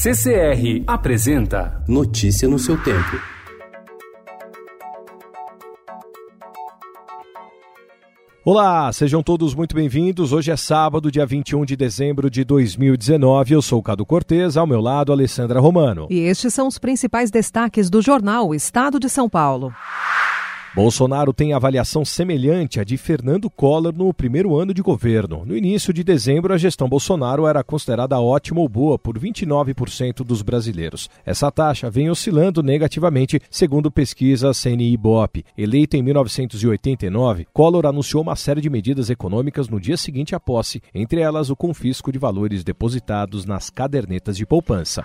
CCR apresenta Notícia no seu tempo. Olá, sejam todos muito bem-vindos. Hoje é sábado, dia 21 de dezembro de 2019. Eu sou o Cado Cortez, ao meu lado, Alessandra Romano. E estes são os principais destaques do jornal Estado de São Paulo. Bolsonaro tem avaliação semelhante à de Fernando Collor no primeiro ano de governo. No início de dezembro, a gestão Bolsonaro era considerada ótima ou boa por 29% dos brasileiros. Essa taxa vem oscilando negativamente, segundo pesquisa CNI-BOP. Eleito em 1989, Collor anunciou uma série de medidas econômicas no dia seguinte à posse, entre elas o confisco de valores depositados nas cadernetas de poupança.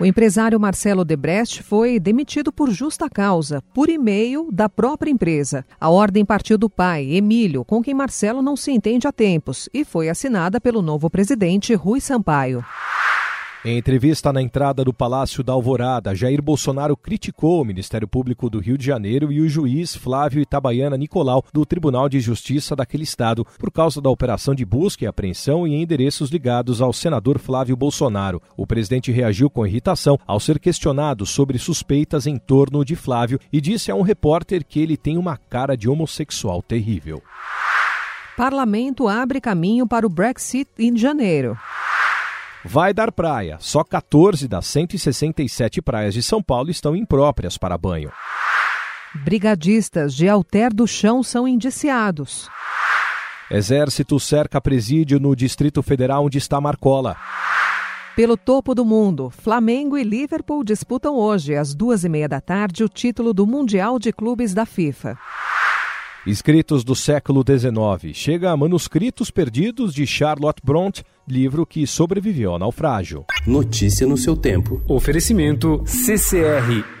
O empresário Marcelo Debrecht foi demitido por justa causa, por e-mail da própria empresa. A ordem partiu do pai, Emílio, com quem Marcelo não se entende há tempos, e foi assinada pelo novo presidente Rui Sampaio. Em entrevista na entrada do Palácio da Alvorada, Jair Bolsonaro criticou o Ministério Público do Rio de Janeiro e o juiz Flávio Itabaiana Nicolau do Tribunal de Justiça daquele estado por causa da operação de busca e apreensão em endereços ligados ao senador Flávio Bolsonaro. O presidente reagiu com irritação ao ser questionado sobre suspeitas em torno de Flávio e disse a um repórter que ele tem uma cara de homossexual terrível. Parlamento abre caminho para o Brexit em janeiro. Vai dar praia. Só 14 das 167 praias de São Paulo estão impróprias para banho. Brigadistas de Alter do Chão são indiciados. Exército cerca presídio no Distrito Federal onde está Marcola. Pelo topo do mundo, Flamengo e Liverpool disputam hoje, às duas e meia da tarde, o título do Mundial de Clubes da FIFA. Escritos do século XIX. Chega a Manuscritos Perdidos de Charlotte Brontë, livro que sobreviveu ao naufrágio. Notícia no seu tempo. Oferecimento CCR